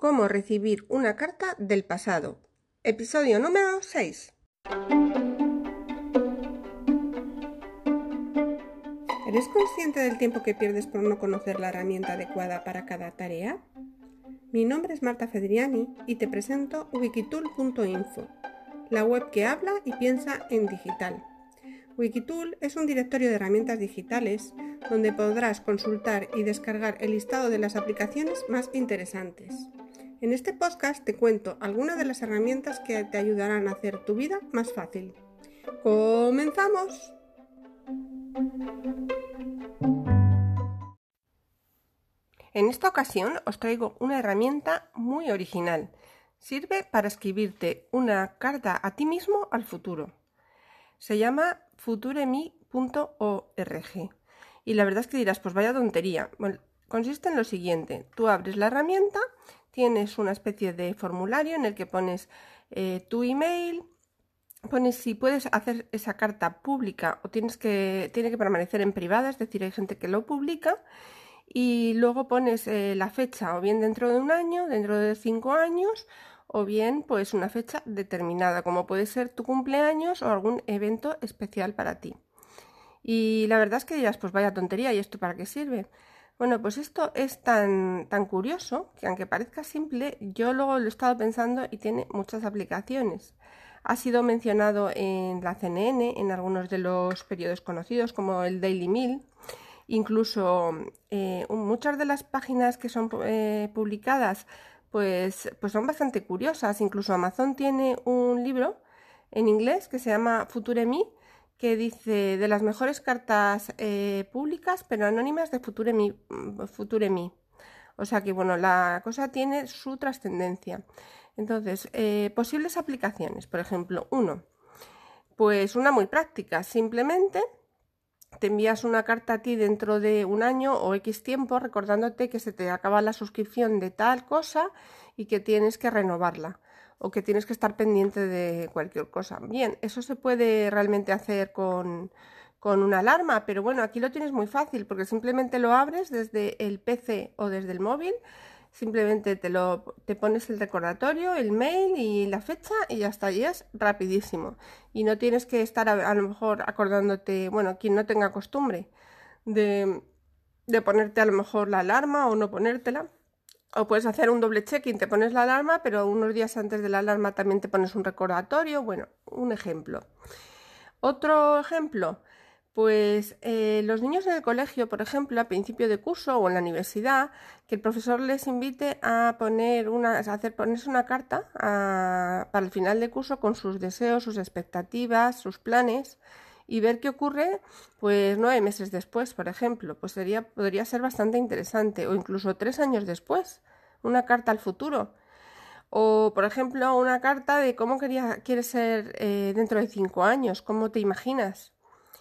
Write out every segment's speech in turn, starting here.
Cómo recibir una carta del pasado. Episodio número 6. ¿Eres consciente del tiempo que pierdes por no conocer la herramienta adecuada para cada tarea? Mi nombre es Marta Fedriani y te presento wikitool.info, la web que habla y piensa en digital. Wikitool es un directorio de herramientas digitales donde podrás consultar y descargar el listado de las aplicaciones más interesantes. En este podcast te cuento algunas de las herramientas que te ayudarán a hacer tu vida más fácil. ¡Comenzamos! En esta ocasión os traigo una herramienta muy original. Sirve para escribirte una carta a ti mismo al futuro. Se llama futuremi.org. Y la verdad es que dirás, pues vaya tontería. Consiste en lo siguiente. Tú abres la herramienta, tienes una especie de formulario en el que pones eh, tu email, pones si puedes hacer esa carta pública o tienes que, tiene que permanecer en privada, es decir, hay gente que lo publica y luego pones eh, la fecha o bien dentro de un año, dentro de cinco años o bien pues una fecha determinada, como puede ser tu cumpleaños o algún evento especial para ti. Y la verdad es que dirás, pues vaya tontería, ¿y esto para qué sirve? Bueno, pues esto es tan, tan curioso que aunque parezca simple, yo luego lo he estado pensando y tiene muchas aplicaciones. Ha sido mencionado en la CNN, en algunos de los periodos conocidos como el Daily Mail. Incluso eh, muchas de las páginas que son eh, publicadas pues, pues son bastante curiosas. Incluso Amazon tiene un libro en inglés que se llama Future Me, que dice de las mejores cartas eh, públicas pero anónimas de Future Me, O sea que bueno, la cosa tiene su trascendencia. Entonces, eh, posibles aplicaciones, por ejemplo, uno, pues una muy práctica, simplemente te envías una carta a ti dentro de un año o X tiempo recordándote que se te acaba la suscripción de tal cosa y que tienes que renovarla o que tienes que estar pendiente de cualquier cosa. Bien, eso se puede realmente hacer con, con una alarma, pero bueno, aquí lo tienes muy fácil porque simplemente lo abres desde el PC o desde el móvil Simplemente te, lo, te pones el recordatorio, el mail y la fecha y ya está, y es rapidísimo. Y no tienes que estar a, lo mejor acordándote, bueno, quien no tenga costumbre de, de ponerte a lo mejor la alarma o no ponértela. O puedes hacer un doble check-in, te pones la alarma, pero unos días antes de la alarma también te pones un recordatorio. Bueno, un ejemplo. Otro ejemplo, pues eh, los niños en el colegio, por ejemplo, a principio de curso o en la universidad, que el profesor les invite a poner una, hacer ponerse una carta para el final de curso con sus deseos, sus expectativas, sus planes y ver qué ocurre, pues nueve meses después, por ejemplo, pues sería, podría ser bastante interesante, o incluso tres años después, una carta al futuro. O, por ejemplo, una carta de cómo quería, quieres ser eh, dentro de cinco años, cómo te imaginas.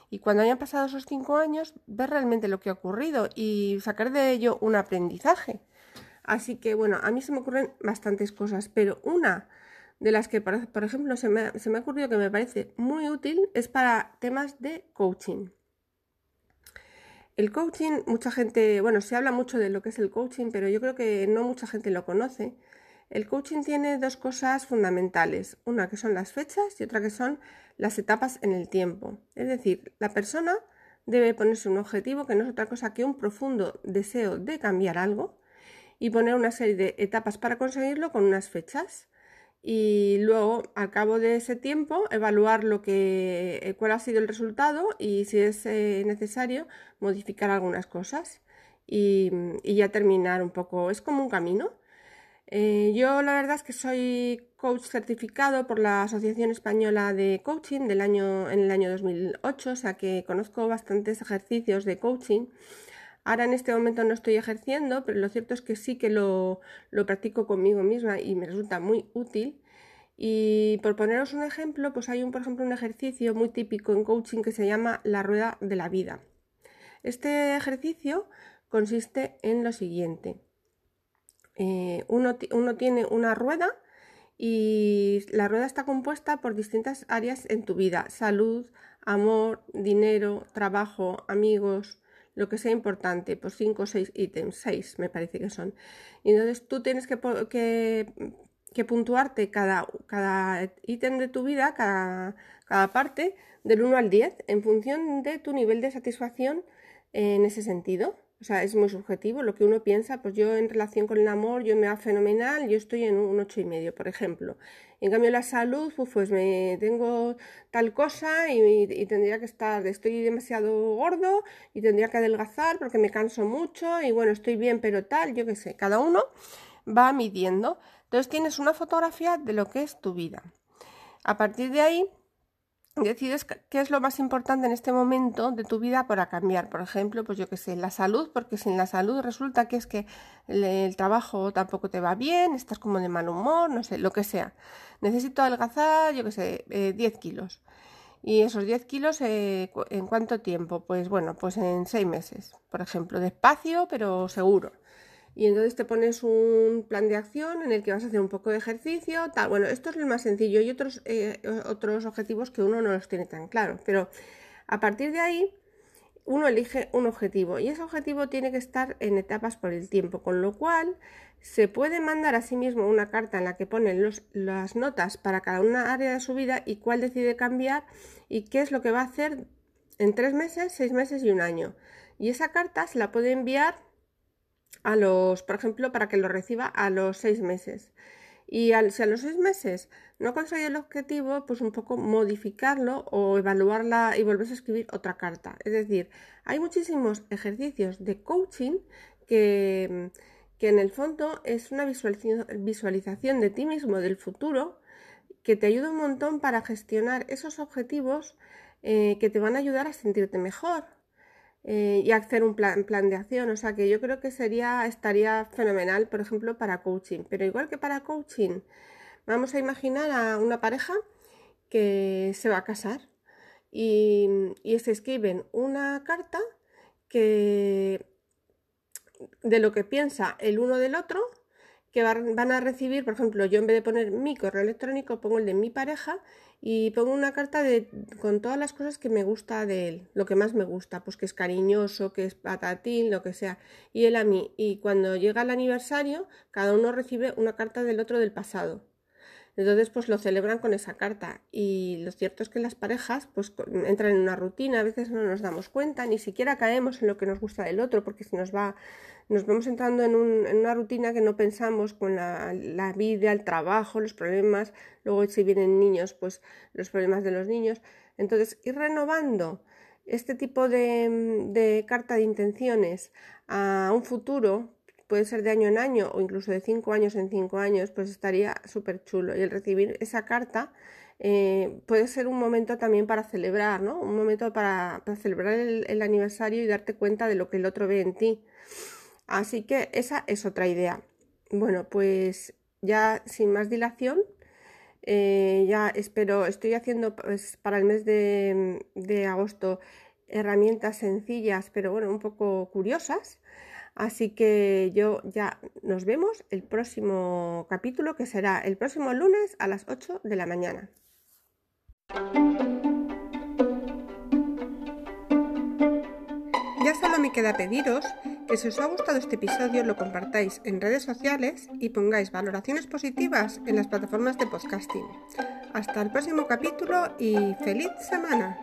Y cuando hayan pasado esos cinco años, ver realmente lo que ha ocurrido y sacar de ello un aprendizaje. Así que bueno, a mí se me ocurren bastantes cosas, pero una de las que, por ejemplo, se me, se me ha ocurrido que me parece muy útil es para temas de coaching. El coaching, mucha gente, bueno, se habla mucho de lo que es el coaching, pero yo creo que no mucha gente lo conoce. El coaching tiene dos cosas fundamentales, una que son las fechas y otra que son las etapas en el tiempo. Es decir, la persona debe ponerse un objetivo que no es otra cosa que un profundo deseo de cambiar algo y poner una serie de etapas para conseguirlo con unas fechas y luego al cabo de ese tiempo evaluar lo que eh, cuál ha sido el resultado y si es eh, necesario modificar algunas cosas y, y ya terminar un poco es como un camino eh, yo la verdad es que soy coach certificado por la Asociación Española de Coaching del año, en el año 2008, o sea que conozco bastantes ejercicios de coaching. Ahora en este momento no estoy ejerciendo, pero lo cierto es que sí que lo, practico conmigo misma y me resulta muy útil. Y por poneros un ejemplo, pues hay un, por ejemplo, un ejercicio muy típico en coaching que se llama la rueda de la vida. Este ejercicio consiste en lo siguiente. Eh, uno, tiene una rueda y la rueda está compuesta por distintas áreas en tu vida, salud, amor, dinero, trabajo, amigos, lo que sea importante, pues 5 o 6 ítems, 6 me parece que son. Y entonces tú tienes que, que, puntuarte cada, cada ítem de tu vida, cada, cada parte, del 1 al 10, en función de tu nivel de satisfacción en ese sentido. O sea, es muy subjetivo lo que uno piensa. Pues yo en relación con el amor, yo me va fenomenal, yo estoy en un ocho y medio, por ejemplo. En cambio, la salud, pues, pues me tengo tal cosa y, y, tendría que estar, estoy demasiado gordo y tendría que adelgazar porque me canso mucho y bueno, estoy bien, pero tal, yo qué sé. Cada uno va midiendo. Entonces tienes una fotografía de lo que es tu vida. A partir de ahí, decides qué es lo más importante en este momento de tu vida para cambiar. Por ejemplo, pues yo qué sé, la salud, porque sin la salud resulta que es que el, trabajo tampoco te va bien, estás como de mal humor, no sé, lo que sea. Necesito adelgazar, yo qué sé, 10 eh, kilos. Y esos 10 kilos, eh, ¿en cuánto tiempo? Pues bueno, pues en 6 meses, por ejemplo, despacio, pero seguro y entonces te pones un plan de acción en el que vas a hacer un poco de ejercicio, tal. Bueno, esto es lo más sencillo y otros, eh, otros objetivos que uno no los tiene tan claros, pero a partir de ahí uno elige un objetivo y ese objetivo tiene que estar en etapas por el tiempo, con lo cual se puede mandar a sí mismo una carta en la que ponen las notas para cada una área de su vida y cuál decide cambiar y qué es lo que va a hacer en tres meses, seis meses y un año. Y esa carta se la puede enviar a los, por ejemplo, para que lo reciba a los seis meses. Y al, si a los seis meses no consigue el objetivo, pues un poco modificarlo o evaluarla y volverse a escribir otra carta. Es decir, hay muchísimos ejercicios de coaching que, que en el fondo es una visualización de ti mismo del futuro que te ayuda un montón para gestionar esos objetivos eh, que te van a ayudar a sentirte mejor, eh, y hacer un plan, plan, de acción. O sea que yo creo que sería, estaría fenomenal, por ejemplo, para coaching. Pero igual que para coaching, vamos a imaginar a una pareja que se va a casar y, y se escriben una carta que de lo que piensa el uno del otro que van a recibir, por ejemplo, yo en vez de poner mi correo electrónico pongo el de mi pareja y pongo una carta de, con todas las cosas que me gusta de él, lo que más me gusta, pues que es cariñoso, que es patatín, lo que sea, y él a mí. Y cuando llega el aniversario, cada uno recibe una carta del otro del pasado. Entonces, pues lo celebran con esa carta. Y lo cierto es que las parejas, pues entran en una rutina, a veces no nos damos cuenta, ni siquiera caemos en lo que nos gusta del otro, porque si nos va, nos vamos entrando en, una rutina que no pensamos con la, vida, el trabajo, los problemas, luego si vienen niños, pues los problemas de los niños. Entonces, ir renovando este tipo de, de carta de intenciones a un futuro, puede ser de año en año o incluso de cinco años en cinco años, pues estaría súper chulo. Y el recibir esa carta eh, puede ser un momento también para celebrar, ¿no? Un momento para, celebrar el, aniversario y darte cuenta de lo que el otro ve en ti. Así que esa es otra idea. Bueno, pues ya sin más dilación, eh, ya espero, estoy haciendo pues, para el mes de, de agosto herramientas sencillas, pero bueno, un poco curiosas Así que yo ya nos vemos el próximo capítulo que será el próximo lunes a las 8 de la mañana. Ya solo me queda pediros que si os ha gustado este episodio lo compartáis en redes sociales y pongáis valoraciones positivas en las plataformas de podcasting. Hasta el próximo capítulo y feliz semana.